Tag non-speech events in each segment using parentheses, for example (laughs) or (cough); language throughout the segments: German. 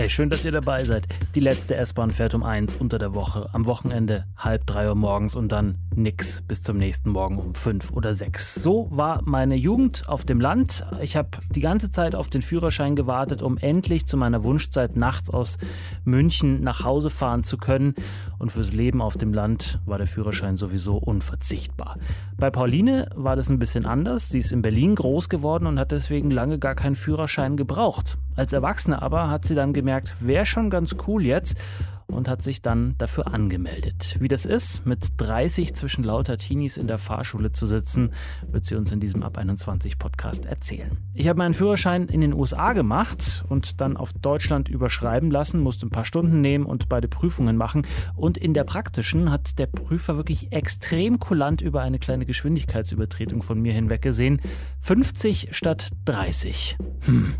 Hey, schön, dass ihr dabei seid. Die letzte S-Bahn fährt um eins unter der Woche, am Wochenende halb drei Uhr morgens und dann nix bis zum nächsten Morgen um fünf oder sechs. So war meine Jugend auf dem Land. Ich habe die ganze Zeit auf den Führerschein gewartet, um endlich zu meiner Wunschzeit nachts aus München nach Hause fahren zu können. Und fürs Leben auf dem Land war der Führerschein sowieso unverzichtbar. Bei Pauline war das ein bisschen anders. Sie ist in Berlin groß geworden und hat deswegen lange gar keinen Führerschein gebraucht. Als Erwachsene aber hat sie dann gemerkt, wäre schon ganz cool jetzt und hat sich dann dafür angemeldet. Wie das ist, mit 30 zwischen lauter Teenies in der Fahrschule zu sitzen, wird sie uns in diesem Ab 21 Podcast erzählen. Ich habe meinen Führerschein in den USA gemacht und dann auf Deutschland überschreiben lassen, musste ein paar Stunden nehmen und beide Prüfungen machen. Und in der praktischen hat der Prüfer wirklich extrem kulant über eine kleine Geschwindigkeitsübertretung von mir hinweggesehen. 50 statt 30. Hm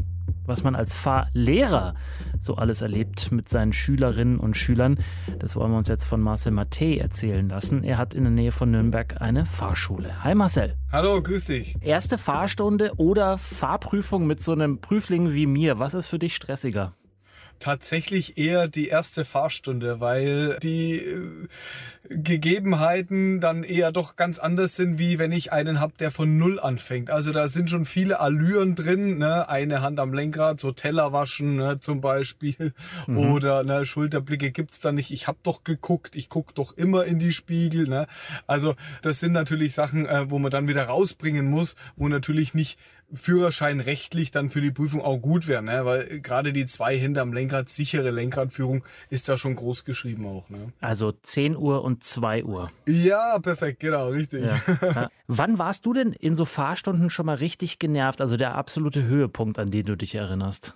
was man als Fahrlehrer so alles erlebt mit seinen Schülerinnen und Schülern. Das wollen wir uns jetzt von Marcel Mattei erzählen lassen. Er hat in der Nähe von Nürnberg eine Fahrschule. Hi Marcel. Hallo, grüß dich. Erste Fahrstunde oder Fahrprüfung mit so einem Prüfling wie mir. Was ist für dich stressiger? tatsächlich eher die erste Fahrstunde, weil die äh, Gegebenheiten dann eher doch ganz anders sind, wie wenn ich einen habe, der von Null anfängt. Also da sind schon viele Allüren drin, ne? eine Hand am Lenkrad, so Teller waschen ne? zum Beispiel mhm. oder ne, Schulterblicke gibt's da nicht. Ich habe doch geguckt, ich guck doch immer in die Spiegel. Ne? Also das sind natürlich Sachen, äh, wo man dann wieder rausbringen muss, wo natürlich nicht Führerschein rechtlich dann für die Prüfung auch gut wäre, ne? weil gerade die zwei Hände am Lenkrad, sichere Lenkradführung ist da schon groß geschrieben auch. Ne? Also 10 Uhr und 2 Uhr. Ja, perfekt, genau, richtig. Ja. Wann warst du denn in so Fahrstunden schon mal richtig genervt? Also der absolute Höhepunkt, an den du dich erinnerst?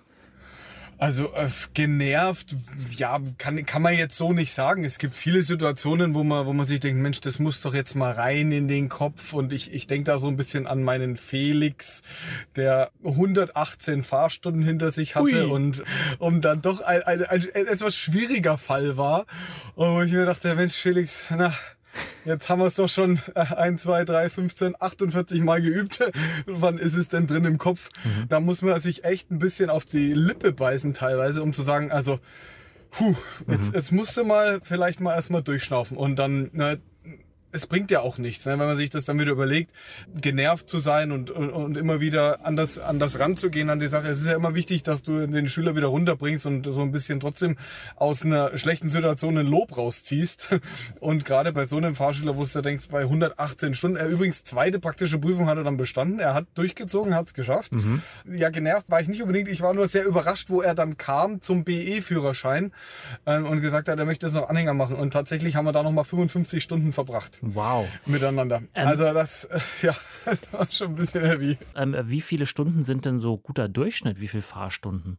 Also äh, genervt, ja, kann, kann man jetzt so nicht sagen. Es gibt viele Situationen, wo man, wo man sich denkt, Mensch, das muss doch jetzt mal rein in den Kopf. Und ich, ich denke da so ein bisschen an meinen Felix, der 118 Fahrstunden hinter sich hatte Ui. und um dann doch ein, ein, ein, ein etwas schwieriger Fall war. Und wo ich mir dachte, Mensch, Felix, na, Jetzt haben wir es doch schon 1, 2, 3, 15, 48 Mal geübt. (laughs) Wann ist es denn drin im Kopf? Mhm. Da muss man sich echt ein bisschen auf die Lippe beißen teilweise, um zu sagen, also, puh, jetzt, mhm. jetzt musste mal vielleicht mal erstmal durchschnaufen und dann, na, es bringt ja auch nichts, ne? wenn man sich das dann wieder überlegt, genervt zu sein und, und, und immer wieder anders, anders ranzugehen an die Sache. Es ist ja immer wichtig, dass du den Schüler wieder runterbringst und so ein bisschen trotzdem aus einer schlechten Situation ein Lob rausziehst. (laughs) Und gerade bei so einem Fahrschüler, wo du denkst, bei 118 Stunden, er übrigens zweite praktische Prüfung hat er dann bestanden, er hat durchgezogen, hat es geschafft. Mhm. Ja, genervt war ich nicht unbedingt, ich war nur sehr überrascht, wo er dann kam zum BE-Führerschein ähm, und gesagt hat, er möchte es noch Anhänger machen. Und tatsächlich haben wir da nochmal 55 Stunden verbracht. Wow. Miteinander. Ähm, also das, ja, (laughs) das war schon ein bisschen heavy. Ähm, wie viele Stunden sind denn so guter Durchschnitt? Wie viele Fahrstunden?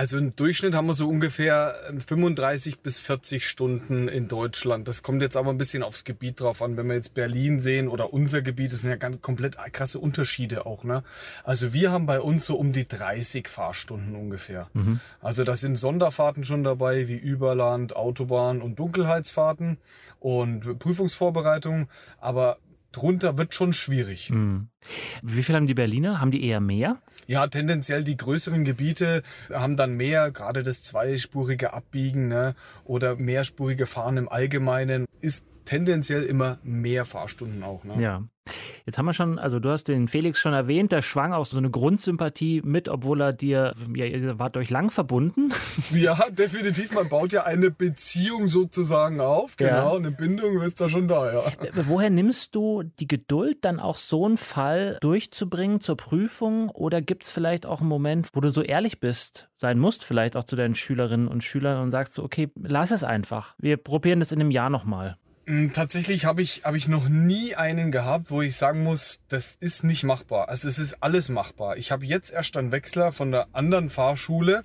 Also im Durchschnitt haben wir so ungefähr 35 bis 40 Stunden in Deutschland. Das kommt jetzt aber ein bisschen aufs Gebiet drauf an. Wenn wir jetzt Berlin sehen oder unser Gebiet, das sind ja ganz komplett krasse Unterschiede auch. Ne? Also wir haben bei uns so um die 30 Fahrstunden ungefähr. Mhm. Also das sind Sonderfahrten schon dabei, wie Überland, Autobahn und Dunkelheitsfahrten und Prüfungsvorbereitungen. Aber drunter wird schon schwierig. Mhm. Wie viel haben die Berliner? Haben die eher mehr? Ja, tendenziell die größeren Gebiete haben dann mehr, gerade das zweispurige Abbiegen ne, oder mehrspurige Fahren im Allgemeinen ist tendenziell immer mehr Fahrstunden auch. Ne? Ja. Jetzt haben wir schon, also du hast den Felix schon erwähnt, der schwang auch so eine Grundsympathie mit, obwohl er dir, ja, ihr wart euch lang verbunden. (laughs) Ja, definitiv. Man baut ja eine Beziehung sozusagen auf. Genau, ja. eine Bindung ist da schon da, ja. Äh, woher nimmst du die Geduld, dann auch so einen Fall durchzubringen zur Prüfung? Oder gibt es vielleicht auch einen Moment, wo du so ehrlich bist, sein musst, vielleicht auch zu deinen Schülerinnen und Schülern und sagst so, okay, lass es einfach. Wir probieren das in einem Jahr nochmal. Mm, tatsächlich habe ich, hab ich noch nie einen gehabt, wo ich sagen muss, das ist nicht machbar. Also es ist alles machbar. Ich habe jetzt erst einen Wechsler von der anderen Fahrschule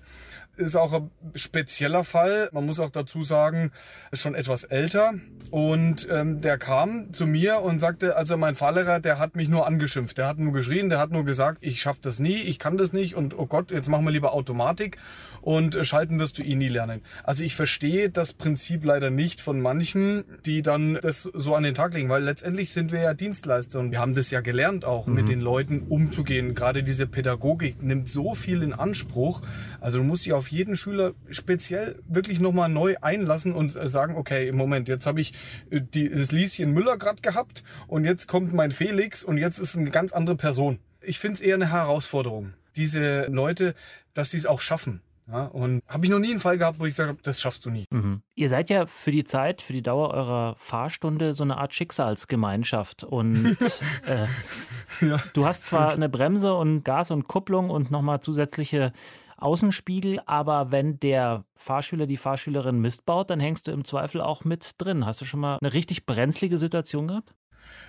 ist auch ein spezieller Fall. Man muss auch dazu sagen, ist schon etwas älter. Und ähm, der kam zu mir und sagte, also mein Fahrlehrer, der hat mich nur angeschimpft. Der hat nur geschrien, der hat nur gesagt, ich schaffe das nie, ich kann das nicht und oh Gott, jetzt machen wir lieber Automatik und äh, schalten wirst du eh nie lernen. Also ich verstehe das Prinzip leider nicht von manchen, die dann das so an den Tag legen, weil letztendlich sind wir ja Dienstleister und wir haben das ja gelernt auch, mhm. mit den Leuten umzugehen. Gerade diese Pädagogik nimmt so viel in Anspruch. Also du musst dich auf jeden Schüler speziell wirklich nochmal neu einlassen und äh, sagen, okay, im Moment, jetzt habe ich äh, die, das Lieschen Müller gerade gehabt und jetzt kommt mein Felix und jetzt ist eine ganz andere Person. Ich finde es eher eine Herausforderung, diese Leute, dass sie es auch schaffen. Ja, und habe ich noch nie einen Fall gehabt, wo ich gesagt habe, das schaffst du nie. Mhm. Ihr seid ja für die Zeit, für die Dauer eurer Fahrstunde so eine Art Schicksalsgemeinschaft. Und (laughs) äh, ja. du hast zwar eine Bremse und Gas und Kupplung und nochmal zusätzliche Außenspiegel, aber wenn der Fahrschüler, die Fahrschülerin Mist baut, dann hängst du im Zweifel auch mit drin. Hast du schon mal eine richtig brenzlige Situation gehabt?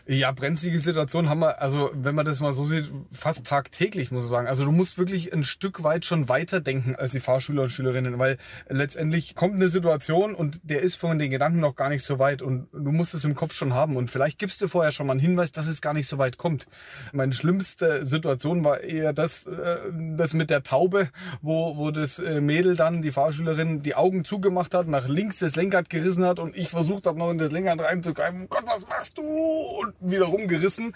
Ja, brenzlige Situation haben wir, also wenn man das mal so sieht, fast tagtäglich, muss ich sagen. Also du musst wirklich ein Stück weit schon weiter denken als die Fahrschüler und Schülerinnen, weil letztendlich kommt eine Situation und der ist von den Gedanken noch gar nicht so weit und du musst es im Kopf schon haben und vielleicht gibst du vorher schon mal einen Hinweis, dass es gar nicht so weit kommt. Meine schlimmste Situation war eher das, äh, das mit der Taube, wo, wo das äh, Mädel dann, die Fahrschülerin, die Augen zugemacht hat, nach links das Lenkrad gerissen hat und ich versucht habe, noch in das Lenkrad reinzugreifen. Gott, was machst du? Und wieder rumgerissen.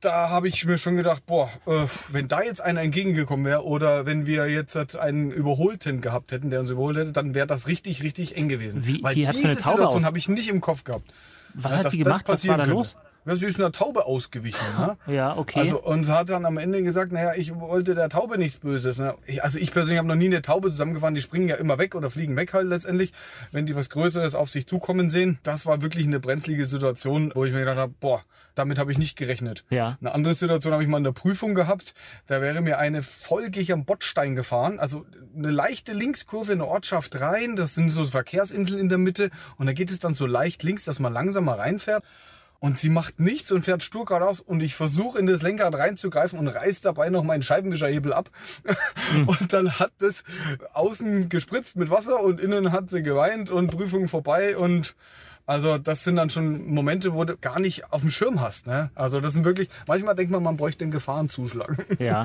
Da habe ich mir schon gedacht, boah, äh, wenn da jetzt einer entgegengekommen wäre oder wenn wir jetzt halt einen Überholten gehabt hätten, der uns überholt hätte, dann wäre das richtig, richtig eng gewesen. Wie, Weil die diese Situation habe ich nicht im Kopf gehabt. Was hat sie gemacht? Was war da los? Ja, sie ist einer Taube ausgewichen. Ne? (laughs) Ja, okay. Also, und sie hat dann am Ende gesagt, naja, ich wollte der Taube nichts Böses. Ne? Also ich persönlich habe noch nie eine Taube zusammengefahren. Die springen ja immer weg oder fliegen weg halt letztendlich, wenn die was Größeres auf sich zukommen sehen. Das war wirklich eine brenzlige Situation, wo ich mir gedacht habe, boah, damit habe ich nicht gerechnet. Ja. Eine andere Situation habe ich mal in der Prüfung gehabt. Da wäre mir eine folgig am Bordstein gefahren. Also eine leichte Linkskurve in eine Ortschaft rein. Das sind so Verkehrsinseln in der Mitte. Und da geht es dann so leicht links, dass man langsamer reinfährt. Und sie macht nichts und fährt stur geradeaus und ich versuche in das Lenkrad reinzugreifen und reiß dabei noch meinen Scheibenwischerhebel ab. Mhm. (laughs) Und dann hat das außen gespritzt mit Wasser und innen hat sie geweint und Prüfung vorbei und also das sind dann schon Momente, wo du gar nicht auf dem Schirm hast. Ne? Also das sind wirklich, manchmal denkt man, man bräuchte einen Gefahrenzuschlag. (laughs) Ja.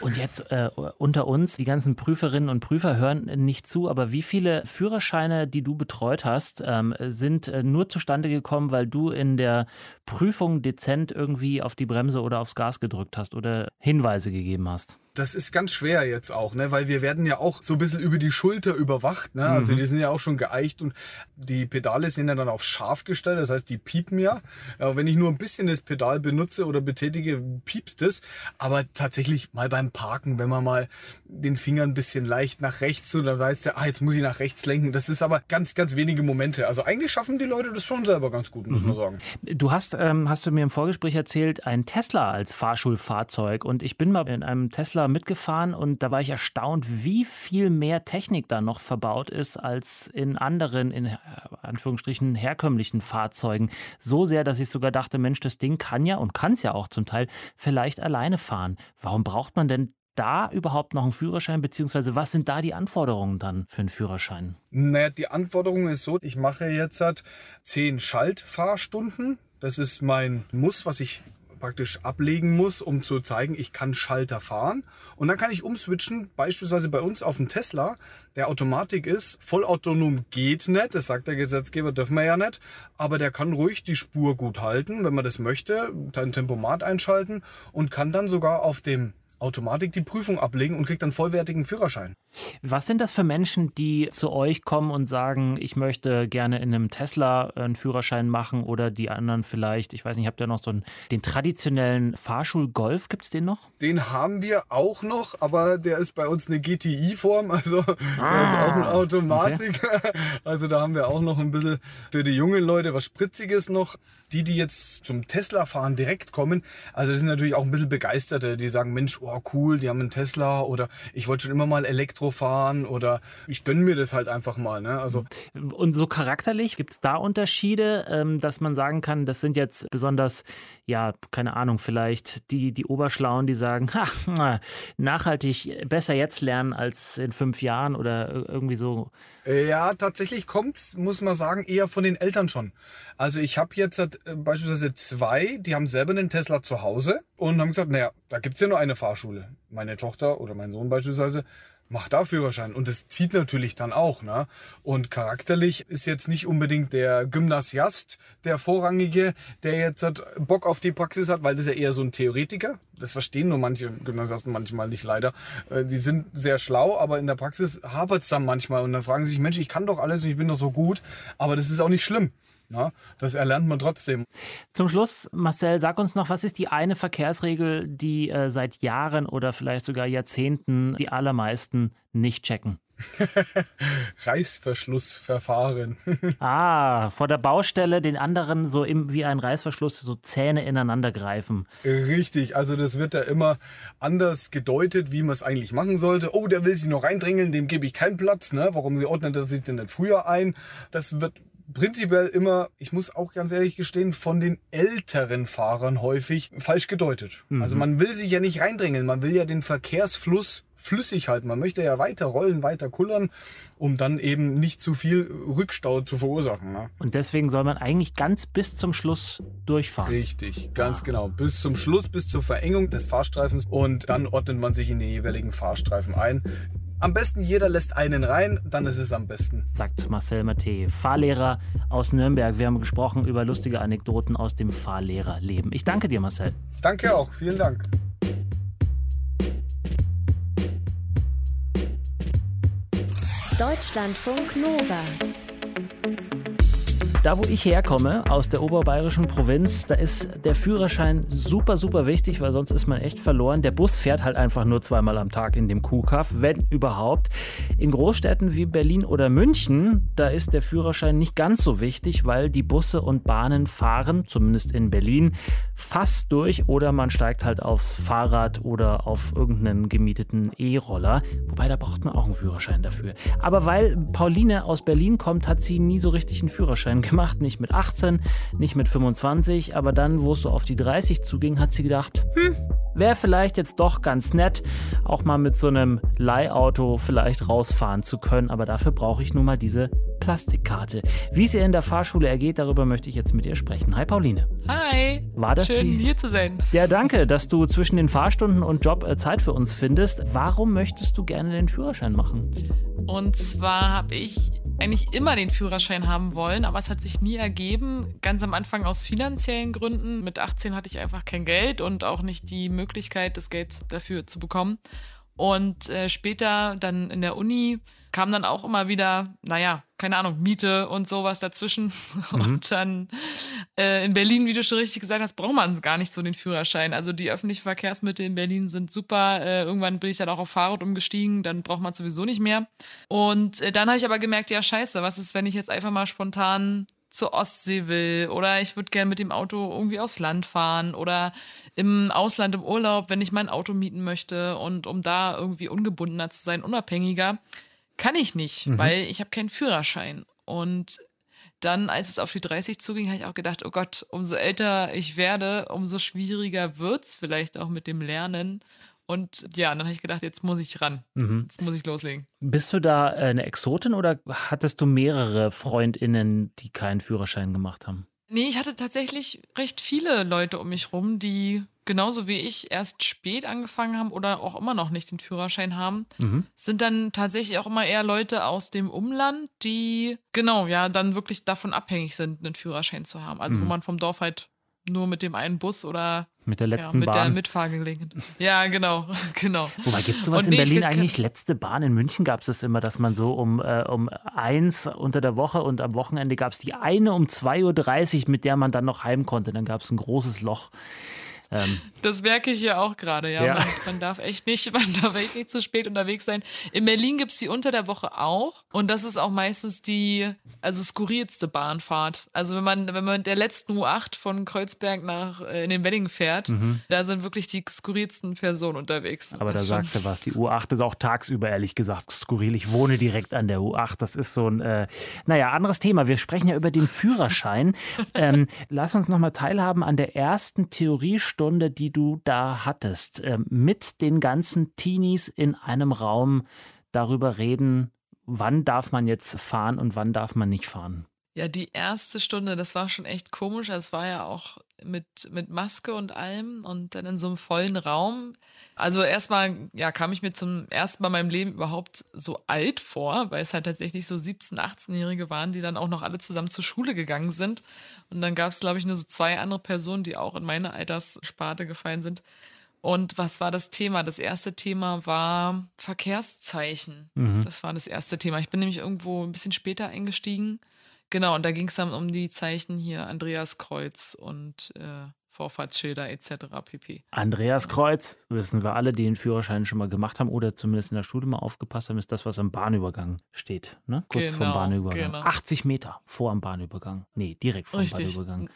Und jetzt äh, unter uns, die ganzen Prüferinnen und Prüfer hören nicht zu, aber wie viele Führerscheine, die du betreut hast, ähm, sind äh, nur zustande gekommen, weil du in der Prüfung dezent irgendwie auf die Bremse oder aufs Gas gedrückt hast oder Hinweise gegeben hast? Das ist ganz schwer jetzt auch, ne? weil wir werden ja auch so ein bisschen über die Schulter überwacht. Ne? Also mhm. die sind ja auch schon geeicht und die Pedale sind ja dann auf scharf gestellt, das heißt, die piepen ja. ja. Wenn ich nur ein bisschen das Pedal benutze oder betätige, piepst es. Aber tatsächlich mal beim Parken, wenn man mal den Finger ein bisschen leicht nach rechts so, dann weiß der, ah, jetzt muss ich nach rechts lenken. Das ist aber ganz, ganz wenige Momente. Also eigentlich schaffen die Leute das schon selber ganz gut, muss mhm. man sagen. Du hast, ähm, hast du mir im Vorgespräch erzählt, ein Tesla als Fahrschulfahrzeug und ich bin mal in einem Tesla mitgefahren und da war ich erstaunt, wie viel mehr Technik da noch verbaut ist als in anderen, in Anführungsstrichen, herkömmlichen Fahrzeugen. So sehr, dass ich sogar dachte, Mensch, das Ding kann ja und kann es ja auch zum Teil vielleicht alleine fahren. Warum braucht man denn da überhaupt noch einen Führerschein, beziehungsweise was sind da die Anforderungen dann für einen Führerschein? Naja, die Anforderung ist so, ich mache jetzt halt zehn Schaltfahrstunden. Das ist mein Muss, was ich praktisch ablegen muss, um zu zeigen, ich kann Schalter fahren. Und dann kann ich umswitchen, beispielsweise bei uns auf dem Tesla, der Automatik ist. Vollautonom geht nicht, das sagt der Gesetzgeber, dürfen wir ja nicht. Aber der kann ruhig die Spur gut halten, wenn man das möchte, ein Tempomat einschalten und kann dann sogar auf dem Automatik die Prüfung ablegen und kriegt dann vollwertigen Führerschein. Was sind das für Menschen, die zu euch kommen und sagen, ich möchte gerne in einem Tesla einen Führerschein machen oder die anderen vielleicht, ich weiß nicht, habt ihr noch so einen, den traditionellen Fahrschul-Golf, gibt es den noch? Den haben wir auch noch, aber der ist bei uns eine GTI-Form, (laughs) also ah, der ist auch eine Automatik. Okay. (laughs) Also da haben wir auch noch ein bisschen für die jungen Leute was Spritziges noch. Die, die jetzt zum Tesla fahren direkt kommen, also das sind natürlich auch ein bisschen Begeisterte, die sagen, Mensch, oh cool, die haben einen Tesla oder ich wollte schon immer mal Elektro fahren oder ich gönne mir das halt einfach mal. Ne? Also Und so charakterlich, gibt es da Unterschiede, ähm, dass man sagen kann, das sind jetzt besonders, ja, keine Ahnung, vielleicht die, die Oberschlauen, die sagen, (laughs) ha, nachhaltig besser jetzt lernen als in fünf Jahren oder irgendwie so. Ja, tatsächlich kommt's, muss man sagen, eher von den Eltern schon. Also ich habe jetzt äh, beispielsweise zwei, die haben selber einen Tesla zu Hause und haben gesagt, naja, da gibt's ja nur eine Fahrschule. Meine Tochter oder mein Sohn beispielsweise macht da Führerschein. Und das zieht natürlich dann auch. Ne? Und charakterlich ist jetzt nicht unbedingt der Gymnasiast der Vorrangige, der jetzt hat Bock auf die Praxis hat, weil das ist ja eher so ein Theoretiker. Das verstehen nur manche Gymnasiasten manchmal nicht leider. Äh, Die sind sehr schlau, aber in der Praxis hapert es dann manchmal. Und dann fragen sie sich, Mensch, ich kann doch alles und ich bin doch so gut. Aber das ist auch nicht schlimm. Na, das erlernt man trotzdem. Zum Schluss, Marcel, sag uns noch, was ist die eine Verkehrsregel, die äh, seit Jahren oder vielleicht sogar Jahrzehnten die allermeisten nicht checken? (laughs) Reißverschlussverfahren. (laughs) Ah, vor der Baustelle den anderen so im, wie ein Reißverschluss so Zähne ineinander greifen. Richtig, also das wird ja immer anders gedeutet, wie man es eigentlich machen sollte. Oh, der will sich noch reindrängeln, dem gebe ich keinen Platz. Ne? Warum sie ordnet er sich denn nicht früher ein? Das wird prinzipiell immer, ich muss auch ganz ehrlich gestehen, von den älteren Fahrern häufig falsch gedeutet. Also man will sich ja nicht reindrängeln, man will ja den Verkehrsfluss flüssig halten. Man möchte ja weiter rollen, weiter kullern, um dann eben nicht zu viel Rückstau zu verursachen. Ne? Und deswegen soll man eigentlich ganz bis zum Schluss durchfahren. Richtig, ganz genau. Bis zum Schluss, bis zur Verengung des Fahrstreifens und dann ordnet man sich in den jeweiligen Fahrstreifen ein. Am besten jeder lässt einen rein, dann ist es am besten. sagt Marcel Matte, Fahrlehrer aus Nürnberg. Wir haben gesprochen über lustige Anekdoten aus dem Fahrlehrerleben. Ich danke dir, Marcel. Danke auch, vielen Dank. Deutschlandfunk Nova. Da, wo ich herkomme, aus der oberbayerischen Provinz, da ist der Führerschein super, super wichtig, weil sonst ist man echt verloren. Der Bus fährt halt einfach nur zweimal am Tag in dem Kuhkaff, wenn überhaupt. In Großstädten wie Berlin oder München, da ist der Führerschein nicht ganz so wichtig, weil die Busse und Bahnen fahren, zumindest in Berlin, fast durch oder man steigt halt aufs Fahrrad oder auf irgendeinen gemieteten E-Roller. Wobei, da braucht man auch einen Führerschein dafür. Aber weil Pauline aus Berlin kommt, hat sie nie so richtig einen Führerschein gemacht. Nicht mit 18, nicht mit 25. Aber dann, wo es so auf die 30 zuging, hat sie gedacht, hm, wäre vielleicht jetzt doch ganz nett, auch mal mit so einem Leihauto vielleicht rausfahren zu können. Aber dafür brauche ich nun mal diese Plastikkarte. Wie es ihr in der Fahrschule ergeht, darüber möchte ich jetzt mit ihr sprechen. Hi Pauline. Hi. War das Schön, die- hier zu sein. Ja, danke, dass du zwischen den Fahrstunden und Job äh, Zeit für uns findest. Warum möchtest du gerne den Führerschein machen? Und zwar habe ich eigentlich immer den Führerschein haben wollen, aber es hat sich nie ergeben. Ganz am Anfang aus finanziellen Gründen. Mit 18 hatte ich einfach kein Geld und auch nicht die Möglichkeit, das Geld dafür zu bekommen. Und äh, später dann in der Uni kam dann auch immer wieder, naja, keine Ahnung, Miete und sowas dazwischen. (laughs) Und dann äh, in Berlin, wie du schon richtig gesagt hast, braucht man gar nicht so den Führerschein. Also die öffentlichen Verkehrsmittel in Berlin sind super. Äh, irgendwann bin ich dann auch auf Fahrrad umgestiegen, dann braucht man sowieso nicht mehr. Und äh, dann habe ich aber gemerkt, ja scheiße, was ist, wenn ich jetzt einfach mal spontan zur Ostsee will oder ich würde gerne mit dem Auto irgendwie aufs Land fahren oder im Ausland im Urlaub, wenn ich mein Auto mieten möchte und um da irgendwie ungebundener zu sein, unabhängiger, kann ich nicht, weil ich habe keinen Führerschein. Und dann, als es auf die 30 zuging, habe ich auch gedacht, oh Gott, umso älter ich werde, umso schwieriger wird's vielleicht auch mit dem Lernen. Und ja, dann habe ich gedacht, jetzt muss ich ran. Jetzt muss ich loslegen. Bist du da äh, eine Exotin oder hattest du mehrere FreundInnen, die keinen Führerschein gemacht haben? Nee, ich hatte tatsächlich recht viele Leute um mich rum, die genauso wie ich erst spät angefangen haben oder auch immer noch nicht den Führerschein haben. Sind dann tatsächlich auch immer eher Leute aus dem Umland, die genau, ja, dann wirklich davon abhängig sind, einen Führerschein zu haben. Also wo man vom Dorf halt nur mit dem einen Bus oder Mit der ja, letzten mit der Bahn? Mitfahrgelegenheit. Ja, genau, (laughs) genau. Wobei, gibt es sowas Und in Berlin eigentlich? Letzte Bahn in München gab es das immer, dass man so um, äh, um eins unter der Woche und am Wochenende gab es die eine um 2.30 Uhr, mit der man dann noch heim konnte. Dann gab es ein großes Loch. Ähm, Das merke ich ja auch gerade, ja. Ja. Man, man darf echt nicht, (laughs) man darf echt nicht zu spät unterwegs sein. In Berlin gibt es die unter der Woche auch. Und das ist auch meistens die, also skurrilste Bahnfahrt. Also wenn man, wenn man mit der letzten U8 von Kreuzberg nach äh, in den Wedding fährt, da sind wirklich die skurrilsten Personen unterwegs. Mhm. aber da sagst du was. Die U8 ist auch tagsüber, ehrlich gesagt, skurril. Ich wohne direkt an der U8. Das ist so ein, äh, naja, anderes Thema. Wir sprechen ja über den Führerschein. (laughs) ähm, lass uns nochmal teilhaben an der ersten Theoriestunde, die du da hattest. Ähm, mit den ganzen Teenies in einem Raum darüber reden, wann darf man jetzt fahren und wann darf man nicht fahren. Ja, die erste Stunde, das war schon echt komisch. Es war ja auch mit, mit Maske und allem und dann in so einem vollen Raum. Also erstmal, ja, kam ich mir zum ersten Mal in meinem Leben überhaupt so alt vor, weil es halt tatsächlich so 17-, 18-Jährige waren, die dann auch noch alle zusammen zur Schule gegangen sind. Und dann gab es, glaube ich, nur so zwei andere Personen, die auch in meine Alterssparte gefallen sind. Und was war das Thema? Das erste Thema war Verkehrszeichen. Mhm. Das war das erste Thema. Ich bin nämlich irgendwo ein bisschen später eingestiegen. Genau, und da ging es dann um die Zeichen hier Andreaskreuz und äh, Vorfahrtsschilder etc. pp. Andreas Kreuz, wissen wir alle, die den Führerschein schon mal gemacht haben oder zumindest in der Schule mal aufgepasst haben, ist das, was am Bahnübergang steht. Ne? Kurz Genau, Bahnübergang. genau. 80 Meter vor am Bahnübergang. Nee, direkt vor dem. Bahnübergang.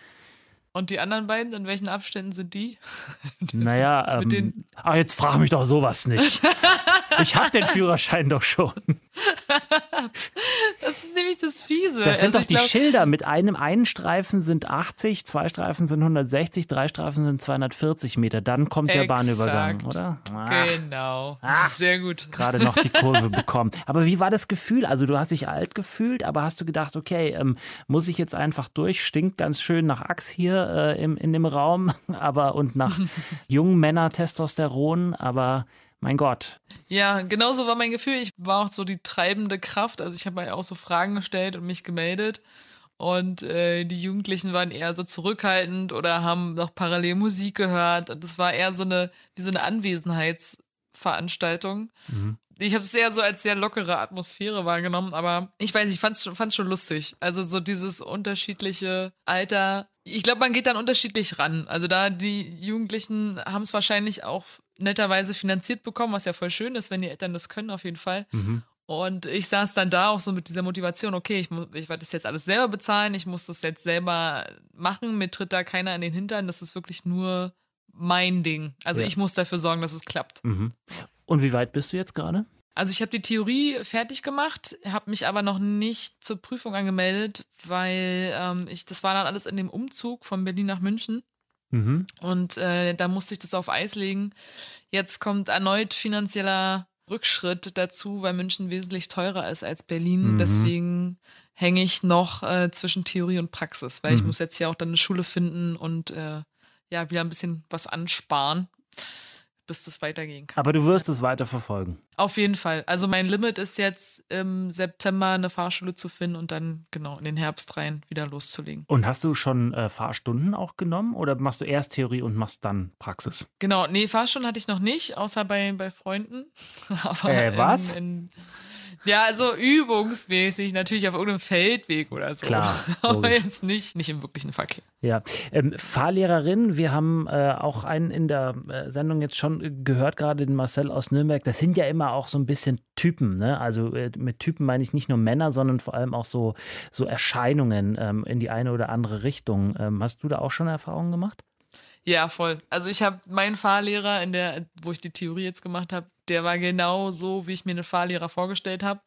Und die anderen beiden, in welchen Abständen sind die? (laughs) Naja, ähm, ah, jetzt frag mich doch sowas nicht. (laughs) ich habe den Führerschein doch schon. (laughs) Das ist nämlich das Fiese. Das sind Also doch die glaub- Schilder. Mit einem einen Streifen sind 80, zwei Streifen sind 160, drei Streifen sind 240 Meter. Dann kommt der Exakt. Bahnübergang, oder? Ah. Genau. Sehr gut. gerade noch die Kurve bekommen. Aber wie war das Gefühl? Also du hast dich alt gefühlt, aber hast du gedacht, okay, ähm, muss ich jetzt einfach durch? Stinkt ganz schön nach Axt hier äh, im, in dem Raum, (laughs) aber und nach (laughs) jungen Männer Testosteron, aber mein Gott. Ja, genau so war mein Gefühl. Ich war auch so die treibende Kraft. Also ich habe ja auch so Fragen gestellt und mich gemeldet. Und äh, die Jugendlichen waren eher so zurückhaltend oder haben noch parallel Musik gehört. Und das war eher so eine, wie so eine Anwesenheitsveranstaltung. Ich habe es eher so als sehr lockere Atmosphäre wahrgenommen, aber ich weiß, ich fand es schon, fand's schon lustig. Also so dieses unterschiedliche Alter. Ich glaube, man geht dann unterschiedlich ran. Also da die Jugendlichen haben es wahrscheinlich auch netterweise finanziert bekommen, was ja voll schön ist, wenn die Eltern das können, auf jeden Fall. Und ich saß dann da auch so mit dieser Motivation, okay, ich, ich werde das jetzt alles selber bezahlen, ich muss das jetzt selber machen, mir tritt da keiner in den Hintern, das ist wirklich nur mein Ding. Also Ja. ich muss dafür sorgen, dass es klappt. Mhm. Und wie weit bist du jetzt gerade? Also ich habe die Theorie fertig gemacht, habe mich aber noch nicht zur Prüfung angemeldet, weil ähm, ich, das war dann alles in dem Umzug von Berlin nach München. Mhm. Und äh, da musste ich das auf Eis legen. Jetzt kommt erneut finanzieller Rückschritt dazu, weil München wesentlich teurer ist als Berlin. Mhm. Deswegen hänge ich noch äh, zwischen Theorie und Praxis, weil ich Mhm. muss jetzt hier auch dann eine Schule finden und äh, ja, wieder ein bisschen was ansparen, bis das weitergehen kann. Aber du wirst es weiter verfolgen. Auf jeden Fall. Also mein Limit ist jetzt im September eine Fahrschule zu finden und dann genau in den Herbst rein wieder loszulegen. Und hast du schon äh, Fahrstunden auch genommen oder machst du erst Theorie und machst dann Praxis? Genau, nee, Fahrstunden hatte ich noch nicht, außer bei, bei Freunden. (laughs) Aber Äh, was? In, in, ja, also übungsmäßig, natürlich auf irgendeinem Feldweg oder so. Klar, (laughs) Aber jetzt nicht, nicht im wirklichen Verkehr. Ja, ähm, Fahrlehrerin, wir haben äh, auch einen in der äh, Sendung jetzt schon gehört, gerade den Marcel aus Nürnberg. Das sind ja immer auch so ein bisschen Typen, ne? Also äh, mit Typen meine ich nicht nur Männer, sondern vor allem auch so, so Erscheinungen ähm, in die eine oder andere Richtung. Ähm, hast du da auch schon Erfahrungen gemacht? Ja, voll. Also ich habe meinen Fahrlehrer, in der, wo ich die Theorie jetzt gemacht habe, der war genau so, wie ich mir einen Fahrlehrer vorgestellt habe.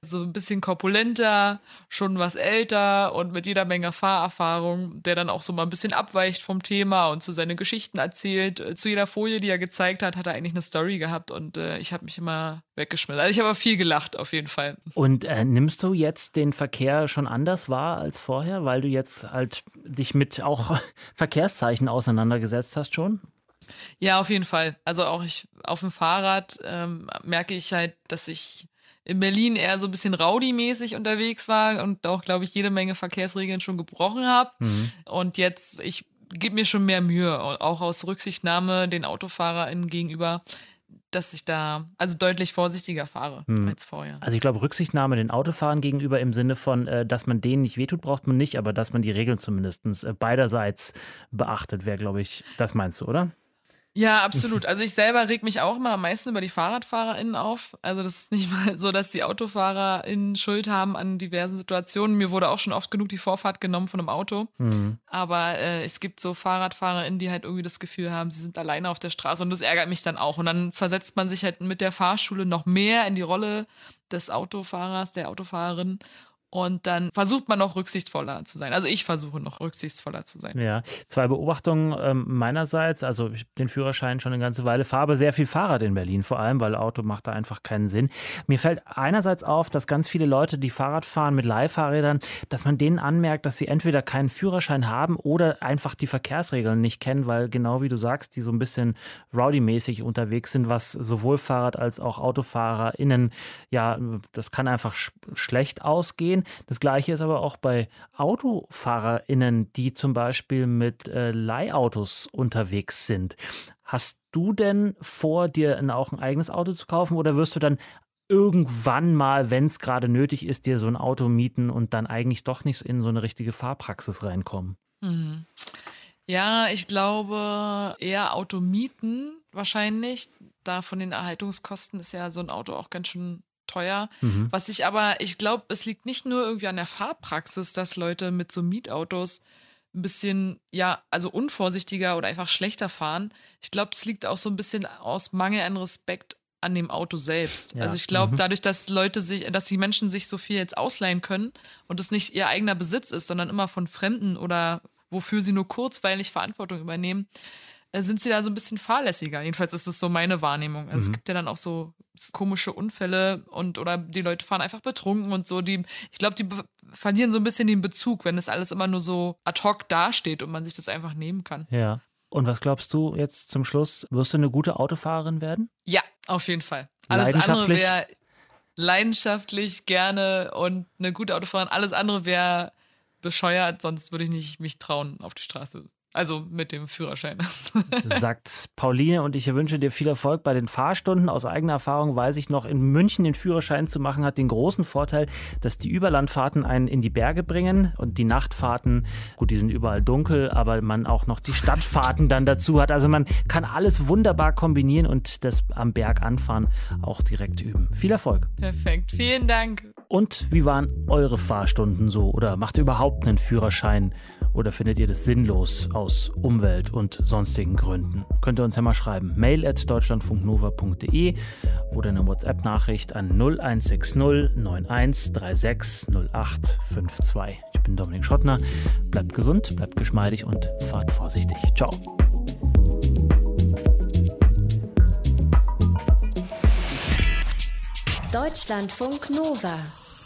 So ein bisschen korpulenter, schon was älter und mit jeder Menge Fahrerfahrung, der dann auch so mal ein bisschen abweicht vom Thema und so seine Geschichten erzählt. Äh, Zu jeder Folie, die er gezeigt hat, hat er eigentlich eine Story gehabt und äh, ich habe mich immer weggeschmissen. Also ich habe viel gelacht, auf jeden Fall. Und äh, nimmst du jetzt den Verkehr schon anders wahr als vorher, weil du jetzt halt dich mit auch (laughs) Verkehrszeichen auseinandergesetzt hast schon? Ja, auf jeden Fall. Also auch ich auf dem Fahrrad ähm, merke ich halt, dass ich in Berlin eher so ein bisschen rowdy-mäßig unterwegs war und auch, glaube ich, jede Menge Verkehrsregeln schon gebrochen habe. Und jetzt, ich gebe mir schon mehr Mühe, auch aus Rücksichtnahme den AutofahrerInnen gegenüber, dass ich da also deutlich vorsichtiger fahre Hm. als vorher. Also ich glaube, Rücksichtnahme den Autofahrern gegenüber im Sinne von, äh, dass man denen nicht wehtut, braucht man nicht, aber dass man die Regeln zumindest äh, beiderseits beachtet, wäre, glaube ich, das meinst du, oder? Ja, absolut. Also ich selber reg mich auch immer am meisten über die FahrradfahrerInnen auf. Also das ist nicht (laughs) mal so, dass die AutofahrerInnen Schuld haben an diversen Situationen. Mir wurde auch schon oft genug die Vorfahrt genommen von einem Auto. Mhm. Aber äh, es gibt so FahrradfahrerInnen, die halt irgendwie das Gefühl haben, sie sind alleine auf der Straße und das ärgert mich dann auch. Und dann versetzt man sich halt mit der Fahrschule noch mehr in die Rolle des Autofahrers, der Autofahrerin. Und dann versucht man noch rücksichtsvoller zu sein. Also ich versuche noch rücksichtsvoller zu sein. Ja, zwei Beobachtungen ähm, meinerseits. Also ich den Führerschein schon eine ganze Weile, fahre aber sehr viel Fahrrad in Berlin, vor allem, weil Auto macht da einfach keinen Sinn. Mir fällt einerseits auf, dass ganz viele Leute, die Fahrrad fahren mit Leihfahrrädern, dass man denen anmerkt, dass sie entweder keinen Führerschein haben oder einfach die Verkehrsregeln nicht kennen, weil genau wie du sagst, die so ein bisschen rowdy-mäßig unterwegs sind, was sowohl Fahrrad als auch AutofahrerInnen, ja, das kann einfach sch schlecht ausgehen. Das gleiche ist aber auch bei AutofahrerInnen, die zum Beispiel mit äh, Leihautos unterwegs sind. Hast du denn vor, dir auch ein eigenes Auto zu kaufen oder wirst du dann irgendwann mal, wenn es gerade nötig ist, dir so ein Auto mieten und dann eigentlich doch nicht in so eine richtige Fahrpraxis reinkommen? Mhm. Ja, ich glaube eher Automieten wahrscheinlich. Da von den Erhaltungskosten ist ja so ein Auto auch ganz schön teuer. Mhm. Was ich aber, ich glaube, es liegt nicht nur irgendwie an der Fahrpraxis, dass Leute mit so Mietautos ein bisschen, ja, also unvorsichtiger oder einfach schlechter fahren. Ich glaube, es liegt auch so ein bisschen aus Mangel an Respekt an dem Auto selbst. Ja. Also ich glaube, Mhm. dadurch, dass Leute sich, dass die Menschen sich so viel jetzt ausleihen können und es nicht ihr eigener Besitz ist, sondern immer von Fremden oder wofür sie nur kurzweilig Verantwortung übernehmen, sind sie da so ein bisschen fahrlässiger. Jedenfalls ist es so meine Wahrnehmung. Also Mhm. Es gibt ja dann auch so komische Unfälle und oder die Leute fahren einfach betrunken und so. Die, ich glaube, die verlieren so ein bisschen den Bezug, wenn es alles immer nur so ad hoc dasteht und man sich das einfach nehmen kann. Ja. Und was glaubst du jetzt zum Schluss? Wirst du eine gute Autofahrerin werden? Ja, auf jeden Fall. Alles andere wäre leidenschaftlich gerne und eine gute Autofahrerin. Alles andere wäre bescheuert, sonst würde ich nicht mich trauen auf die Straße. Also mit dem Führerschein. (laughs) (laughs) sagt Pauline. Und ich wünsche dir viel Erfolg bei den Fahrstunden. Aus eigener Erfahrung weiß ich noch, in München den Führerschein zu machen, hat den großen Vorteil, dass die Überlandfahrten einen in die Berge bringen und die Nachtfahrten, gut, die sind überall dunkel, aber man auch noch die Stadtfahrten dann dazu hat. Also man kann alles wunderbar kombinieren und das am Berg anfahren auch direkt üben. Viel Erfolg. Perfekt. Vielen Dank. Und wie waren eure Fahrstunden so? Oder macht ihr überhaupt einen Führerschein? Oder findet ihr das sinnlos aus Umwelt- und sonstigen Gründen? Könnt ihr uns ja mal schreiben. Mail at deutschlandfunknova.de oder eine WhatsApp-Nachricht an 0160 9136 0852. Ich bin Dominik Schottner. Bleibt gesund, bleibt geschmeidig und fahrt vorsichtig. Ciao. Deutschlandfunk Nova.